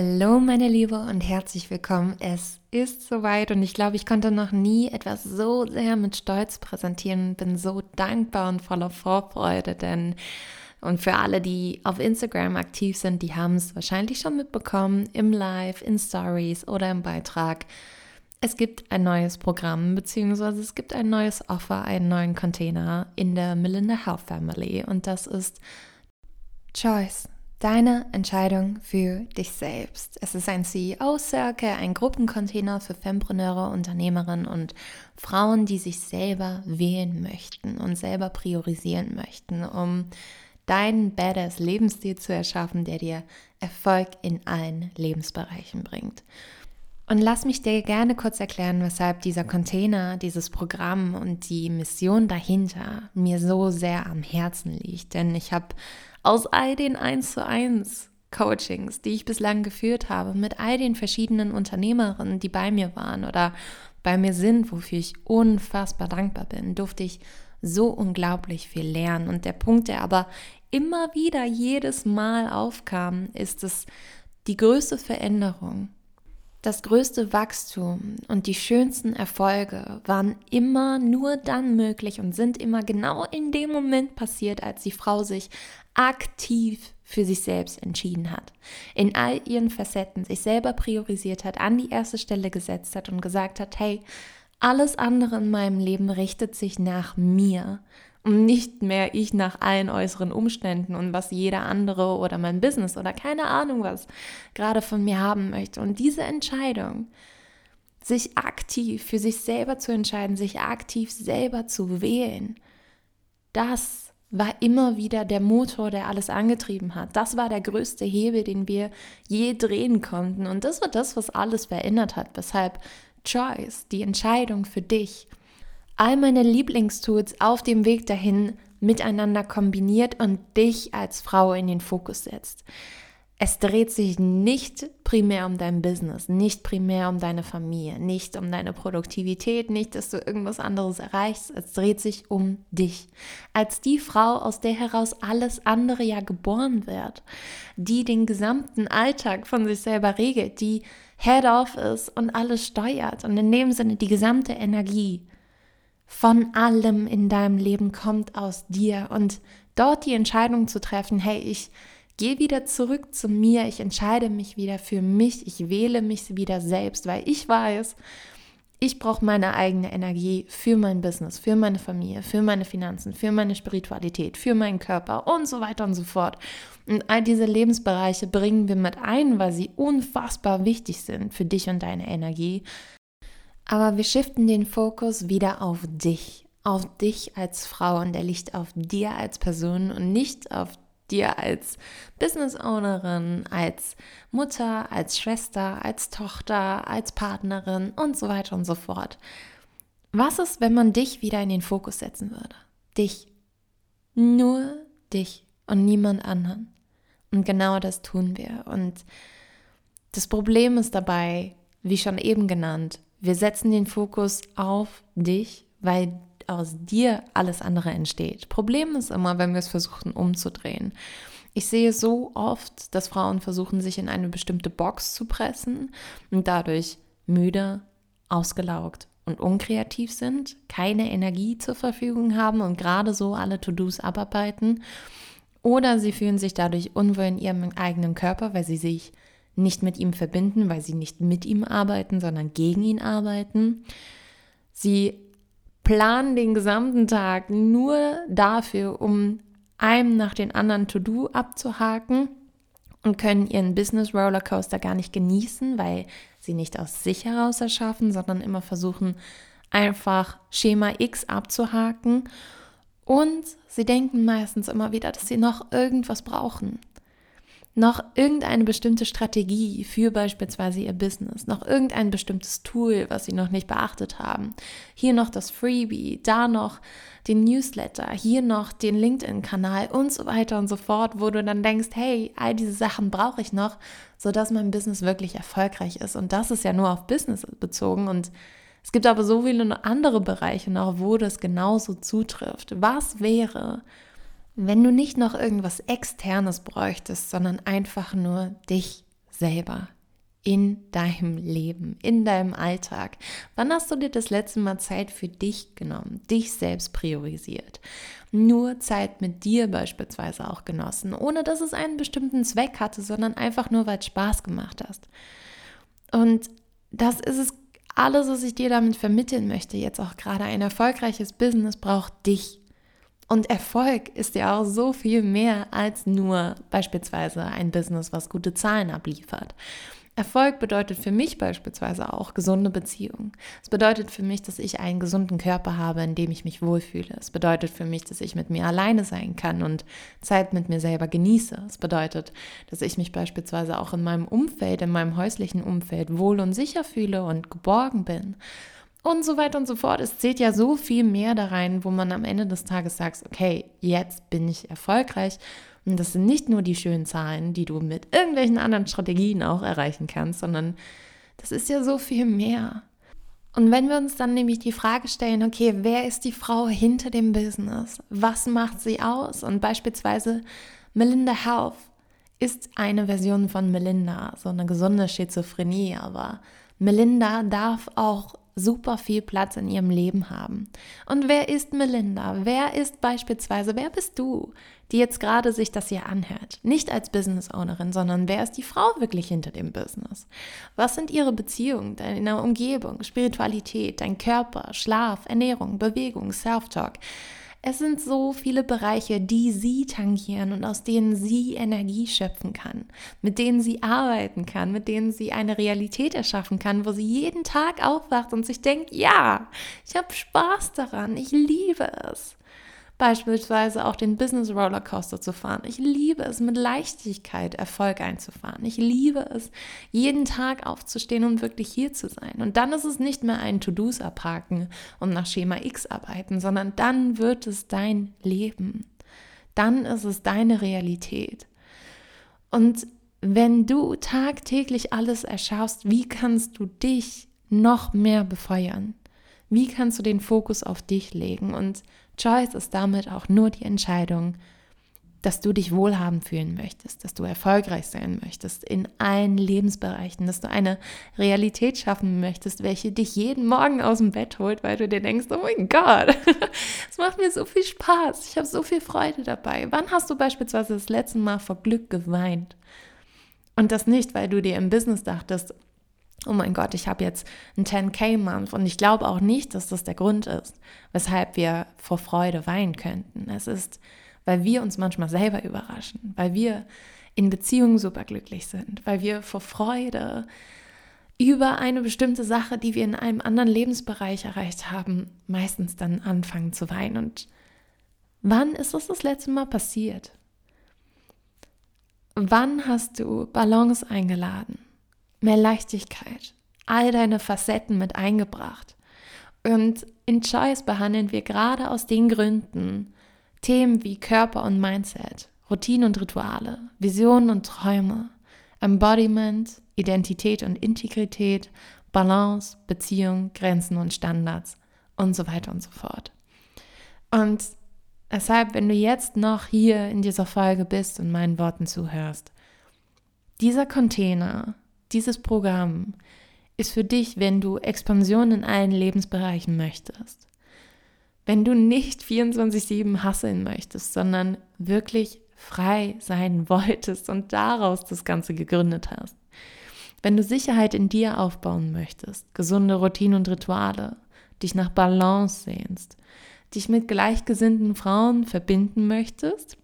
Hallo meine Liebe und herzlich willkommen. Es ist soweit und ich glaube, ich konnte noch nie etwas so sehr mit Stolz präsentieren bin so dankbar und voller Vorfreude, denn und für alle, die auf Instagram aktiv sind, die haben es wahrscheinlich schon mitbekommen, im Live, in Stories oder im Beitrag. Es gibt ein neues Programm, beziehungsweise es gibt ein neues Offer, einen neuen Container in der Melinda Health Family und das ist Choice. Deine Entscheidung für dich selbst. Es ist ein CEO-Circle, ein Gruppencontainer für Fempreneure, Unternehmerinnen und Frauen, die sich selber wählen möchten und selber priorisieren möchten, um deinen Badass Lebensstil zu erschaffen, der dir Erfolg in allen Lebensbereichen bringt. Und lass mich dir gerne kurz erklären, weshalb dieser Container, dieses Programm und die Mission dahinter mir so sehr am Herzen liegt. Denn ich habe aus all den 1 zu 1 Coachings, die ich bislang geführt habe, mit all den verschiedenen Unternehmerinnen, die bei mir waren oder bei mir sind, wofür ich unfassbar dankbar bin, durfte ich so unglaublich viel lernen. Und der Punkt, der aber immer wieder jedes Mal aufkam, ist es die größte Veränderung, das größte Wachstum und die schönsten Erfolge waren immer nur dann möglich und sind immer genau in dem Moment passiert, als die Frau sich aktiv für sich selbst entschieden hat, in all ihren Facetten sich selber priorisiert hat, an die erste Stelle gesetzt hat und gesagt hat, hey, alles andere in meinem Leben richtet sich nach mir und nicht mehr ich nach allen äußeren Umständen und was jeder andere oder mein Business oder keine Ahnung was gerade von mir haben möchte. Und diese Entscheidung, sich aktiv für sich selber zu entscheiden, sich aktiv selber zu wählen, das war immer wieder der Motor, der alles angetrieben hat. Das war der größte Hebel, den wir je drehen konnten. Und das war das, was alles verändert hat, weshalb Choice, die Entscheidung für dich, all meine Lieblingstools auf dem Weg dahin miteinander kombiniert und dich als Frau in den Fokus setzt. Es dreht sich nicht primär um dein Business, nicht primär um deine Familie, nicht um deine Produktivität, nicht, dass du irgendwas anderes erreichst. Es dreht sich um dich. Als die Frau, aus der heraus alles andere ja geboren wird, die den gesamten Alltag von sich selber regelt, die Head-Off ist und alles steuert und in dem Sinne die gesamte Energie von allem in deinem Leben kommt aus dir und dort die Entscheidung zu treffen, hey, ich gehe wieder zurück zu mir, ich entscheide mich wieder für mich, ich wähle mich wieder selbst, weil ich weiß, ich brauche meine eigene Energie für mein Business, für meine Familie, für meine Finanzen, für meine Spiritualität, für meinen Körper und so weiter und so fort. Und all diese Lebensbereiche bringen wir mit ein, weil sie unfassbar wichtig sind für dich und deine Energie. Aber wir shiften den Fokus wieder auf dich, auf dich als Frau und der liegt auf dir als Person und nicht auf dir als Business Ownerin, als Mutter, als Schwester, als Tochter, als Partnerin und so weiter und so fort. Was ist, wenn man dich wieder in den Fokus setzen würde? Dich. Nur dich und niemand anderen. Und genau das tun wir. Und das Problem ist dabei, wie schon eben genannt, wir setzen den Fokus auf dich, weil aus dir alles andere entsteht. Problem ist immer, wenn wir es versuchen umzudrehen. Ich sehe so oft, dass Frauen versuchen, sich in eine bestimmte Box zu pressen und dadurch müde, ausgelaugt und unkreativ sind, keine Energie zur Verfügung haben und gerade so alle To-Dos abarbeiten. Oder sie fühlen sich dadurch unwohl in ihrem eigenen Körper, weil sie sich nicht mit ihm verbinden, weil sie nicht mit ihm arbeiten, sondern gegen ihn arbeiten. Sie planen den gesamten Tag nur dafür, um einem nach den anderen To-Do abzuhaken und können ihren Business Rollercoaster gar nicht genießen, weil sie nicht aus sich heraus erschaffen, sondern immer versuchen, einfach Schema X abzuhaken. Und sie denken meistens immer wieder, dass sie noch irgendwas brauchen noch irgendeine bestimmte Strategie für beispielsweise Ihr Business, noch irgendein bestimmtes Tool, was Sie noch nicht beachtet haben. Hier noch das Freebie, da noch den Newsletter, hier noch den LinkedIn-Kanal und so weiter und so fort, wo du dann denkst, hey, all diese Sachen brauche ich noch, sodass mein Business wirklich erfolgreich ist. Und das ist ja nur auf Business bezogen und es gibt aber so viele andere Bereiche noch, wo das genauso zutrifft. Was wäre, wenn du nicht noch irgendwas Externes bräuchtest, sondern einfach nur dich selber in deinem Leben, in deinem Alltag. Wann hast du dir das letzte Mal Zeit für dich genommen, dich selbst priorisiert? Nur Zeit mit dir beispielsweise auch genossen, ohne dass es einen bestimmten Zweck hatte, sondern einfach nur, weil es Spaß gemacht hast. Und das ist es alles, was ich dir damit vermitteln möchte. Jetzt auch gerade ein erfolgreiches Business braucht dich. Und Erfolg ist ja auch so viel mehr als nur beispielsweise ein Business, was gute Zahlen abliefert. Erfolg bedeutet für mich beispielsweise auch gesunde Beziehungen. Es bedeutet für mich, dass ich einen gesunden Körper habe, in dem ich mich wohlfühle. Es bedeutet für mich, dass ich mit mir alleine sein kann und Zeit mit mir selber genieße. Es bedeutet, dass ich mich beispielsweise auch in meinem Umfeld, in meinem häuslichen Umfeld wohl und sicher fühle und geborgen bin und so weiter und so fort. Es zählt ja so viel mehr da rein, wo man am Ende des Tages sagt, okay, jetzt bin ich erfolgreich. Und das sind nicht nur die schönen Zahlen, die du mit irgendwelchen anderen Strategien auch erreichen kannst, sondern das ist ja so viel mehr. Und wenn wir uns dann nämlich die Frage stellen, okay, wer ist die Frau hinter dem Business? Was macht sie aus? Und beispielsweise Melinda Health ist eine Version von Melinda, so eine gesunde Schizophrenie, aber Melinda darf auch super viel Platz in ihrem Leben haben. Und wer ist Melinda? Wer ist beispielsweise, wer bist du, die jetzt gerade sich das hier anhört? Nicht als Business Ownerin, sondern wer ist die Frau wirklich hinter dem Business? Was sind ihre Beziehungen, deine Umgebung, Spiritualität, dein Körper, Schlaf, Ernährung, Bewegung, Self-Talk? Es sind so viele Bereiche, die sie tangieren und aus denen sie Energie schöpfen kann, mit denen sie arbeiten kann, mit denen sie eine Realität erschaffen kann, wo sie jeden Tag aufwacht und sich denkt, ja, ich habe Spaß daran, ich liebe es beispielsweise auch den Business Rollercoaster zu fahren. Ich liebe es, mit Leichtigkeit Erfolg einzufahren. Ich liebe es, jeden Tag aufzustehen und wirklich hier zu sein. Und dann ist es nicht mehr ein To-Dos abhaken und nach Schema X arbeiten, sondern dann wird es dein Leben. Dann ist es deine Realität. Und wenn du tagtäglich alles erschaffst, wie kannst du dich noch mehr befeuern? Wie kannst du den Fokus auf dich legen? Und Choice ist damit auch nur die Entscheidung, dass du dich wohlhabend fühlen möchtest, dass du erfolgreich sein möchtest in allen Lebensbereichen, dass du eine Realität schaffen möchtest, welche dich jeden Morgen aus dem Bett holt, weil du dir denkst, oh mein Gott, es macht mir so viel Spaß, ich habe so viel Freude dabei. Wann hast du beispielsweise das letzte Mal vor Glück geweint? Und das nicht, weil du dir im Business dachtest, oh mein Gott, ich habe jetzt einen 10k-Month und ich glaube auch nicht, dass das der Grund ist, weshalb wir vor Freude weinen könnten. Es ist, weil wir uns manchmal selber überraschen, weil wir in Beziehungen superglücklich sind, weil wir vor Freude über eine bestimmte Sache, die wir in einem anderen Lebensbereich erreicht haben, meistens dann anfangen zu weinen. Und wann ist das das letzte Mal passiert? Wann hast du Balance eingeladen? Mehr Leichtigkeit, all deine Facetten mit eingebracht. Und in Choice behandeln wir gerade aus den Gründen Themen wie Körper und Mindset, Routinen und Rituale, Visionen und Träume, Embodiment, Identität und Integrität, Balance, Beziehung, Grenzen und Standards und so weiter und so fort. Und deshalb, wenn du jetzt noch hier in dieser Folge bist und meinen Worten zuhörst, dieser Container dieses Programm ist für dich, wenn du Expansion in allen Lebensbereichen möchtest. Wenn du nicht 24-7 hasseln möchtest, sondern wirklich frei sein wolltest und daraus das Ganze gegründet hast. Wenn du Sicherheit in dir aufbauen möchtest, gesunde Routinen und Rituale, dich nach Balance sehnst, dich mit gleichgesinnten Frauen verbinden möchtest,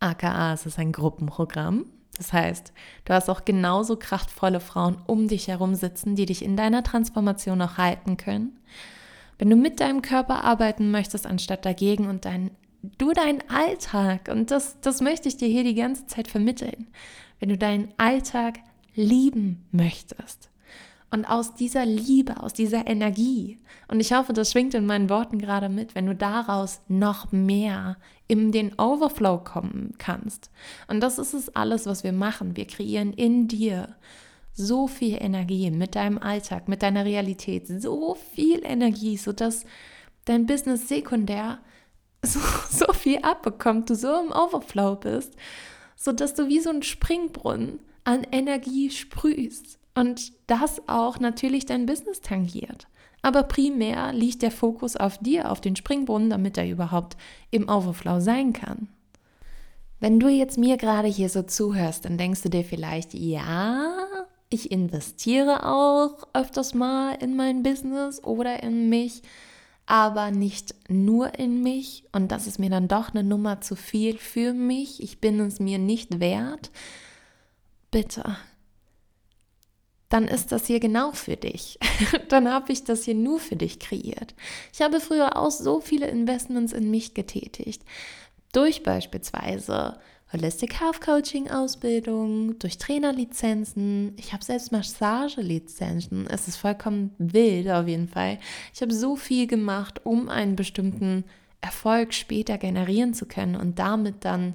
aka es ist ein Gruppenprogramm, das heißt, du hast auch genauso kraftvolle Frauen um dich herum sitzen, die dich in deiner Transformation auch halten können. Wenn du mit deinem Körper arbeiten möchtest, anstatt dagegen und deinen du deinen Alltag, und das, das möchte ich dir hier die ganze Zeit vermitteln, wenn du deinen Alltag lieben möchtest und aus dieser Liebe, aus dieser Energie, und ich hoffe, das schwingt in meinen Worten gerade mit, wenn du daraus noch mehr in den Overflow kommen kannst. Und das ist es alles, was wir machen. Wir kreieren in dir so viel Energie mit deinem Alltag, mit deiner Realität, so viel Energie, sodass dein Business sekundär so, so viel abbekommt, du so im Overflow bist, sodass du wie so ein Springbrunnen an Energie sprühst und das auch natürlich dein Business tangiert. Aber primär liegt der Fokus auf dir, auf den Springbrunnen, damit er überhaupt im Overflow sein kann. Wenn du jetzt mir gerade hier so zuhörst, dann denkst du dir vielleicht, ja, ich investiere auch öfters mal in mein Business oder in mich, aber nicht nur in mich und das ist mir dann doch eine Nummer zu viel für mich. Ich bin es mir nicht wert. Bitte dann ist das hier genau für dich. dann habe ich das hier nur für dich kreiert. Ich habe früher auch so viele Investments in mich getätigt. Durch beispielsweise Holistic Health Coaching Ausbildung, durch Trainerlizenzen. Ich habe selbst Massagelizenzen. Es ist vollkommen wild auf jeden Fall. Ich habe so viel gemacht, um einen bestimmten Erfolg später generieren zu können und damit dann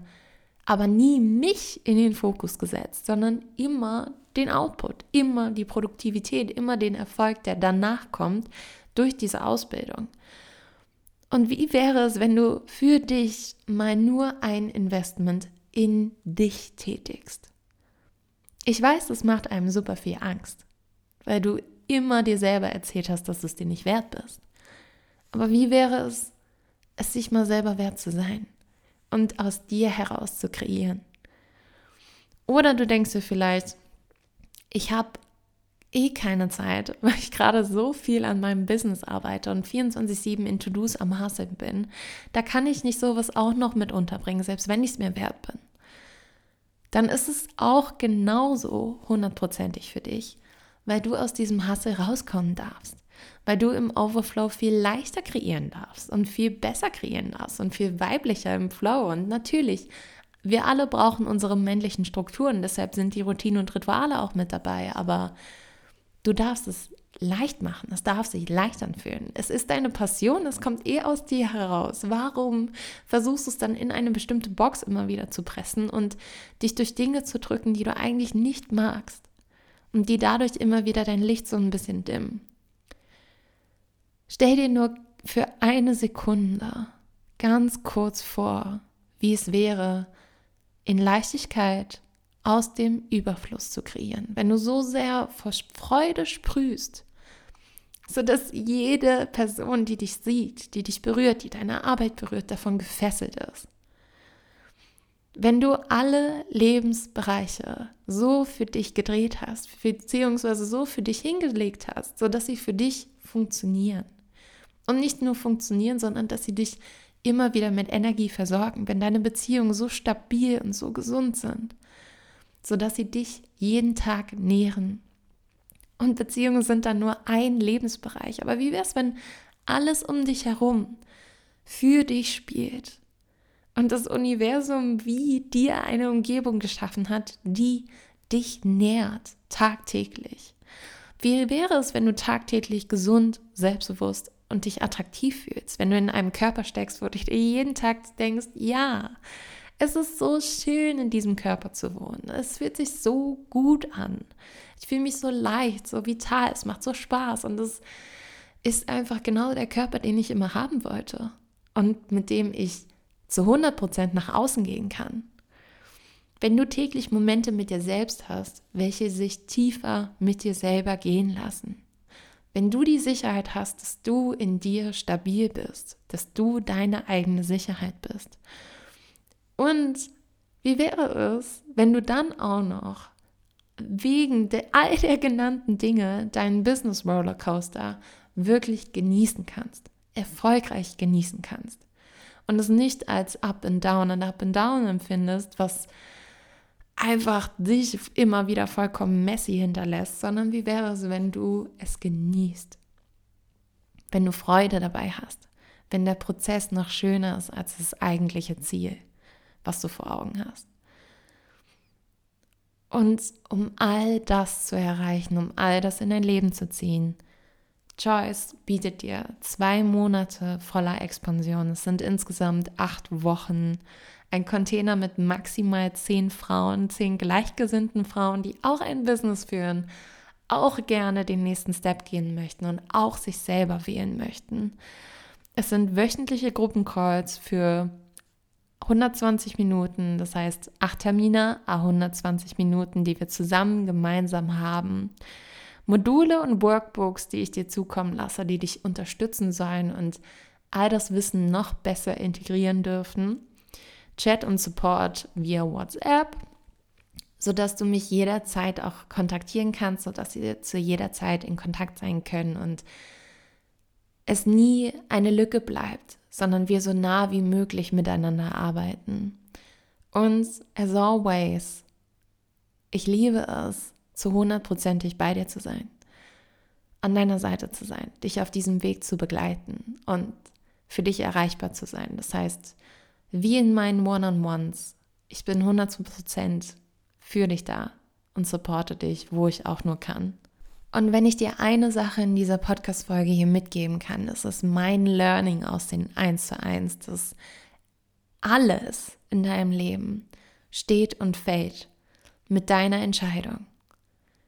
aber nie mich in den Fokus gesetzt, sondern immer den Output, immer die Produktivität, immer den Erfolg, der danach kommt durch diese Ausbildung. Und wie wäre es, wenn du für dich mal nur ein Investment in dich tätigst? Ich weiß, das macht einem super viel Angst, weil du immer dir selber erzählt hast, dass du es dir nicht wert bist. Aber wie wäre es, es sich mal selber wert zu sein und aus dir heraus zu kreieren? Oder du denkst dir vielleicht, ich habe eh keine Zeit, weil ich gerade so viel an meinem Business arbeite und 24-7 in To-Dos am Hasseln bin. Da kann ich nicht sowas auch noch mit unterbringen, selbst wenn ich es mir wert bin. Dann ist es auch genauso hundertprozentig für dich, weil du aus diesem Hassel rauskommen darfst. Weil du im Overflow viel leichter kreieren darfst und viel besser kreieren darfst und viel weiblicher im Flow. Und natürlich wir alle brauchen unsere männlichen Strukturen, deshalb sind die Routinen und Rituale auch mit dabei, aber du darfst es leicht machen, es darf sich leicht anfühlen. Es ist deine Passion, es kommt eh aus dir heraus. Warum versuchst du es dann in eine bestimmte Box immer wieder zu pressen und dich durch Dinge zu drücken, die du eigentlich nicht magst und die dadurch immer wieder dein Licht so ein bisschen dimmen? Stell dir nur für eine Sekunde ganz kurz vor, wie es wäre, in Leichtigkeit aus dem Überfluss zu kreieren. Wenn du so sehr vor Freude sprühst, sodass jede Person, die dich sieht, die dich berührt, die deine Arbeit berührt, davon gefesselt ist. Wenn du alle Lebensbereiche so für dich gedreht hast, beziehungsweise so für dich hingelegt hast, sodass sie für dich funktionieren. Und nicht nur funktionieren, sondern dass sie dich immer wieder mit Energie versorgen, wenn deine Beziehungen so stabil und so gesund sind, sodass sie dich jeden Tag nähren. Und Beziehungen sind dann nur ein Lebensbereich. Aber wie wäre es, wenn alles um dich herum für dich spielt und das Universum wie dir eine Umgebung geschaffen hat, die dich nährt tagtäglich? Wie wäre es, wenn du tagtäglich gesund, selbstbewusst und dich attraktiv fühlst, wenn du in einem Körper steckst, wo du dich jeden Tag denkst, ja, es ist so schön, in diesem Körper zu wohnen. Es fühlt sich so gut an. Ich fühle mich so leicht, so vital, es macht so Spaß und es ist einfach genau der Körper, den ich immer haben wollte und mit dem ich zu 100% nach außen gehen kann. Wenn du täglich Momente mit dir selbst hast, welche sich tiefer mit dir selber gehen lassen, wenn du die Sicherheit hast, dass du in dir stabil bist, dass du deine eigene Sicherheit bist. Und wie wäre es, wenn du dann auch noch wegen der, all der genannten Dinge deinen Business Rollercoaster wirklich genießen kannst, erfolgreich genießen kannst und es nicht als Up and Down und Up and Down empfindest, was einfach dich immer wieder vollkommen messy hinterlässt, sondern wie wäre es, wenn du es genießt, wenn du Freude dabei hast, wenn der Prozess noch schöner ist als das eigentliche Ziel, was du vor Augen hast. Und um all das zu erreichen, um all das in dein Leben zu ziehen, Choice bietet dir zwei Monate voller Expansion. Es sind insgesamt acht Wochen. Ein Container mit maximal zehn Frauen, zehn gleichgesinnten Frauen, die auch ein Business führen, auch gerne den nächsten Step gehen möchten und auch sich selber wählen möchten. Es sind wöchentliche Gruppencalls für 120 Minuten, das heißt acht Termine, 120 Minuten, die wir zusammen gemeinsam haben. Module und Workbooks, die ich dir zukommen lasse, die dich unterstützen sollen und all das Wissen noch besser integrieren dürfen. Chat und Support via WhatsApp, sodass du mich jederzeit auch kontaktieren kannst, sodass wir zu jeder Zeit in Kontakt sein können und es nie eine Lücke bleibt, sondern wir so nah wie möglich miteinander arbeiten. Und as always, ich liebe es, zu hundertprozentig bei dir zu sein, an deiner Seite zu sein, dich auf diesem Weg zu begleiten und für dich erreichbar zu sein. Das heißt, wie in meinen One-on-Ones, ich bin 100% für dich da und supporte dich, wo ich auch nur kann. Und wenn ich dir eine Sache in dieser Podcast-Folge hier mitgeben kann, ist es mein Learning aus den 1 zu 1, dass alles in deinem Leben steht und fällt mit deiner Entscheidung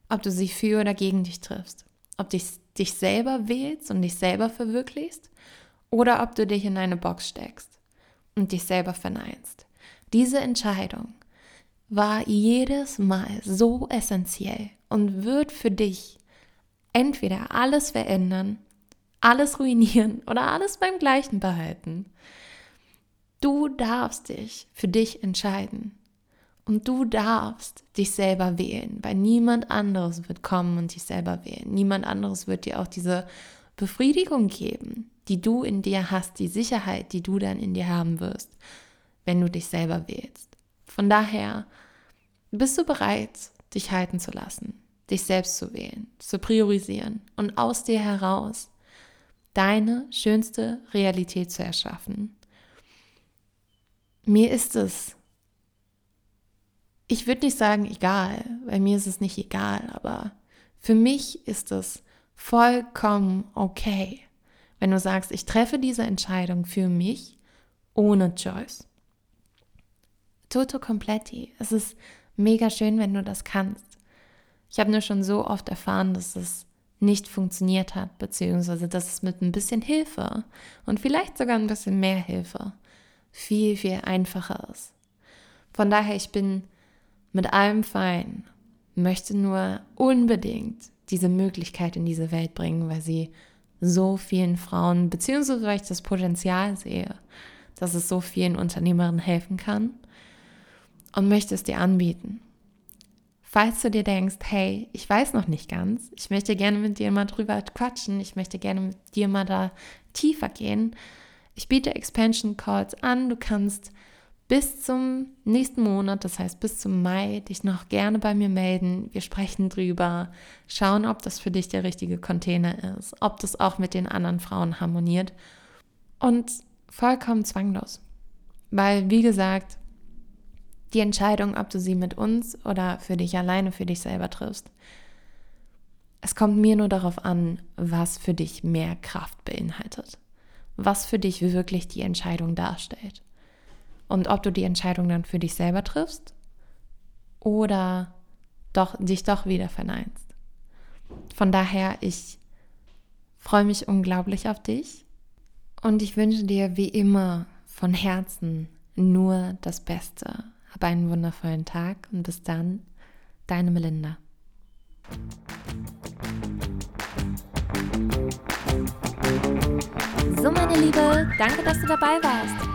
ob du sie für oder gegen dich triffst, ob du dich selber wählst und dich selber verwirklichst oder ob du dich in eine Box steckst und dich selber verneinst. Diese Entscheidung war jedes Mal so essentiell und wird für dich entweder alles verändern, alles ruinieren oder alles beim gleichen behalten. Du darfst dich für dich entscheiden. Und du darfst dich selber wählen, weil niemand anderes wird kommen und dich selber wählen. Niemand anderes wird dir auch diese Befriedigung geben, die du in dir hast, die Sicherheit, die du dann in dir haben wirst, wenn du dich selber wählst. Von daher bist du bereit, dich halten zu lassen, dich selbst zu wählen, zu priorisieren und aus dir heraus deine schönste Realität zu erschaffen. Mir ist es ich würde nicht sagen egal, weil mir ist es nicht egal, aber für mich ist es vollkommen okay, wenn du sagst, ich treffe diese Entscheidung für mich ohne Choice. Toto completi. Es ist mega schön, wenn du das kannst. Ich habe nur schon so oft erfahren, dass es nicht funktioniert hat, beziehungsweise dass es mit ein bisschen Hilfe und vielleicht sogar ein bisschen mehr Hilfe viel, viel einfacher ist. Von daher, ich bin mit allem fein, möchte nur unbedingt diese Möglichkeit in diese Welt bringen, weil sie so vielen Frauen, beziehungsweise weil ich das Potenzial sehe, dass es so vielen Unternehmerinnen helfen kann und möchte es dir anbieten. Falls du dir denkst, hey, ich weiß noch nicht ganz, ich möchte gerne mit dir mal drüber quatschen, ich möchte gerne mit dir mal da tiefer gehen, ich biete Expansion Calls an, du kannst bis zum nächsten Monat, das heißt bis zum Mai, dich noch gerne bei mir melden. Wir sprechen drüber, schauen, ob das für dich der richtige Container ist, ob das auch mit den anderen Frauen harmoniert und vollkommen zwanglos. Weil, wie gesagt, die Entscheidung, ob du sie mit uns oder für dich alleine, für dich selber triffst, es kommt mir nur darauf an, was für dich mehr Kraft beinhaltet, was für dich wirklich die Entscheidung darstellt und ob du die Entscheidung dann für dich selber triffst oder doch, dich doch wieder verneinst. Von daher, ich freue mich unglaublich auf dich und ich wünsche dir wie immer von Herzen nur das Beste. Hab einen wundervollen Tag und bis dann, deine Melinda. So, meine Liebe, danke, dass du dabei warst.